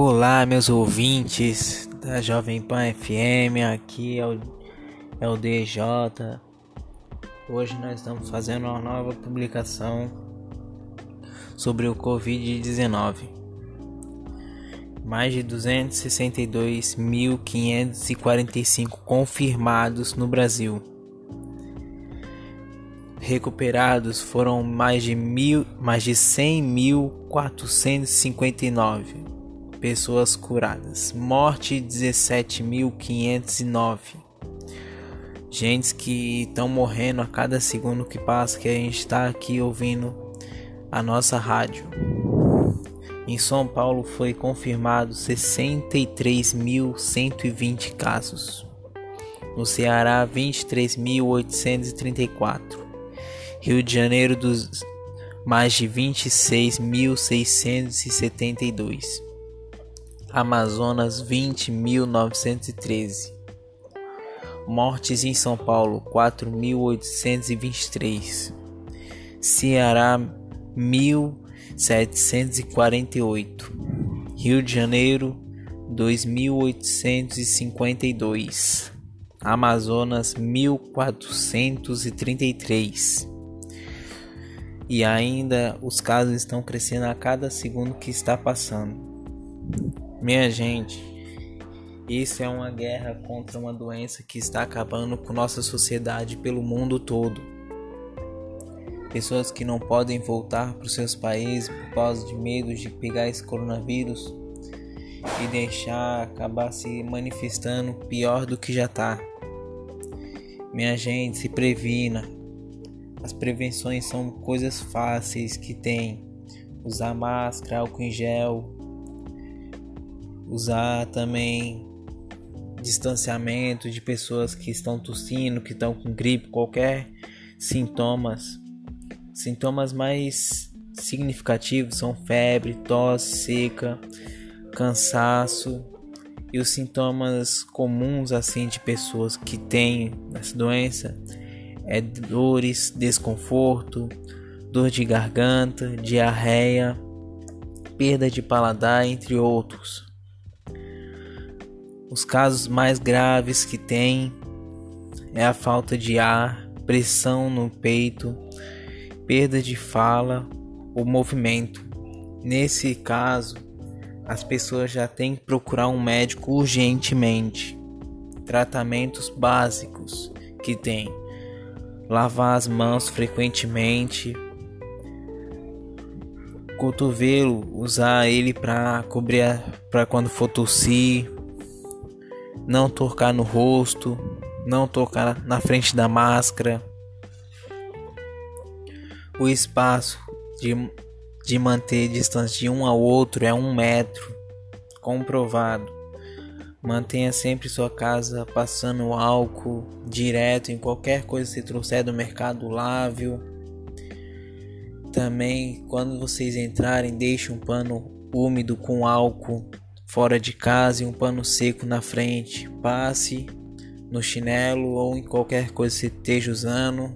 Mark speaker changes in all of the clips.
Speaker 1: Olá, meus ouvintes da Jovem Pan FM, aqui é o, é o DJ. Hoje nós estamos fazendo uma nova publicação sobre o Covid-19. Mais de 262.545 confirmados no Brasil. Recuperados foram mais de, mil, mais de 100.459 pessoas curadas. Morte 17.509. Gente que estão morrendo a cada segundo que passa que a gente está aqui ouvindo a nossa rádio. Em São Paulo foi confirmado 63.120 casos. No Ceará, 23.834. Rio de Janeiro, dos mais de 26.672. Amazonas 20.913. Mortes em São Paulo 4.823. Ceará 1.748. Rio de Janeiro 2.852. Amazonas 1433. E ainda os casos estão crescendo a cada segundo que está passando. Minha gente, isso é uma guerra contra uma doença que está acabando com nossa sociedade pelo mundo todo. Pessoas que não podem voltar para os seus países por causa de medo de pegar esse coronavírus e deixar acabar se manifestando pior do que já está. Minha gente, se previna. As prevenções são coisas fáceis que tem. Usar máscara, álcool em gel, usar também distanciamento de pessoas que estão tossindo, que estão com gripe, qualquer sintomas. Sintomas mais significativos são febre, tosse seca, cansaço e os sintomas comuns assim de pessoas que têm essa doença é dores, desconforto, dor de garganta, diarreia, perda de paladar, entre outros. Os casos mais graves que tem é a falta de ar, pressão no peito, perda de fala ou movimento. Nesse caso, as pessoas já têm que procurar um médico urgentemente. Tratamentos básicos que tem: lavar as mãos frequentemente, cotovelo, usar ele para cobrir para quando for tossir, não tocar no rosto, não tocar na frente da máscara. O espaço de, de manter distância de um ao outro é um metro, comprovado. Mantenha sempre sua casa passando álcool direto em qualquer coisa que você trouxer do mercado lável. Também, quando vocês entrarem, deixe um pano úmido com álcool fora de casa e um pano seco na frente. Passe no chinelo ou em qualquer coisa que você esteja usando.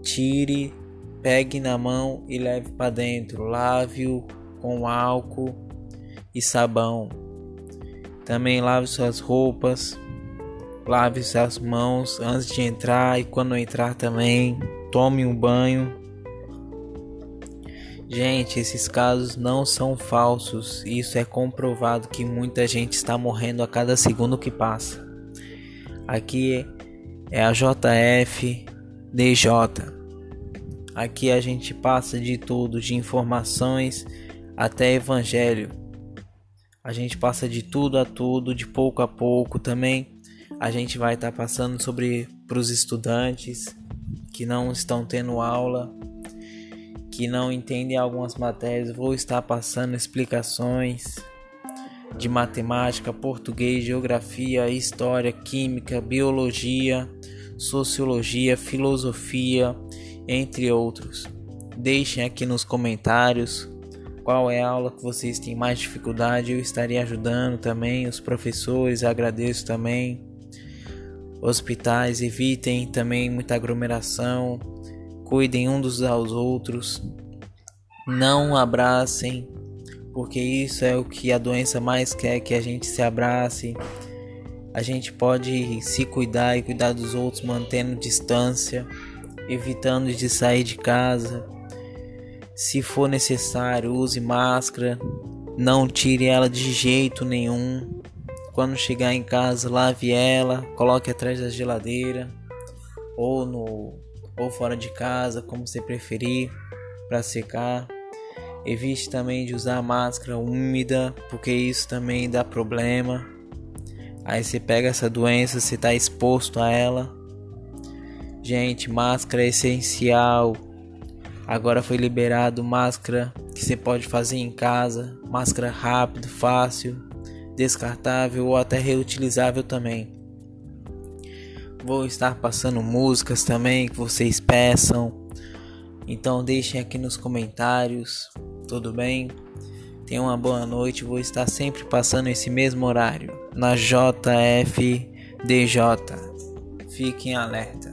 Speaker 1: Tire, pegue na mão e leve para dentro. Lave-o com álcool e sabão. Também lave suas roupas. Lave suas mãos antes de entrar e quando entrar também. Tome um banho Gente, esses casos não são falsos. Isso é comprovado que muita gente está morrendo a cada segundo que passa. Aqui é a JF DJ. Aqui a gente passa de tudo, de informações até evangelho. A gente passa de tudo a tudo, de pouco a pouco também. A gente vai estar tá passando sobre para os estudantes que não estão tendo aula que não entendem algumas matérias, vou estar passando explicações de matemática, português, geografia, história, química, biologia, sociologia, filosofia, entre outros. Deixem aqui nos comentários qual é a aula que vocês têm mais dificuldade, eu estarei ajudando também os professores, agradeço também. Hospitais, evitem também muita aglomeração, cuidem uns dos aos outros, não abracem porque isso é o que a doença mais quer que a gente se abrace. A gente pode se cuidar e cuidar dos outros mantendo distância, evitando de sair de casa. Se for necessário, use máscara, não tire ela de jeito nenhum. Quando chegar em casa, lave ela, coloque atrás da geladeira ou no ou fora de casa, como você preferir, para secar. Evite também de usar máscara úmida, porque isso também dá problema. Aí você pega essa doença, você está exposto a ela. Gente, máscara é essencial. Agora foi liberado máscara que você pode fazer em casa, máscara rápido, fácil, descartável ou até reutilizável também. Vou estar passando músicas também que vocês peçam. Então deixem aqui nos comentários, tudo bem? Tenham uma boa noite, vou estar sempre passando esse mesmo horário na JFDJ. Fiquem alerta.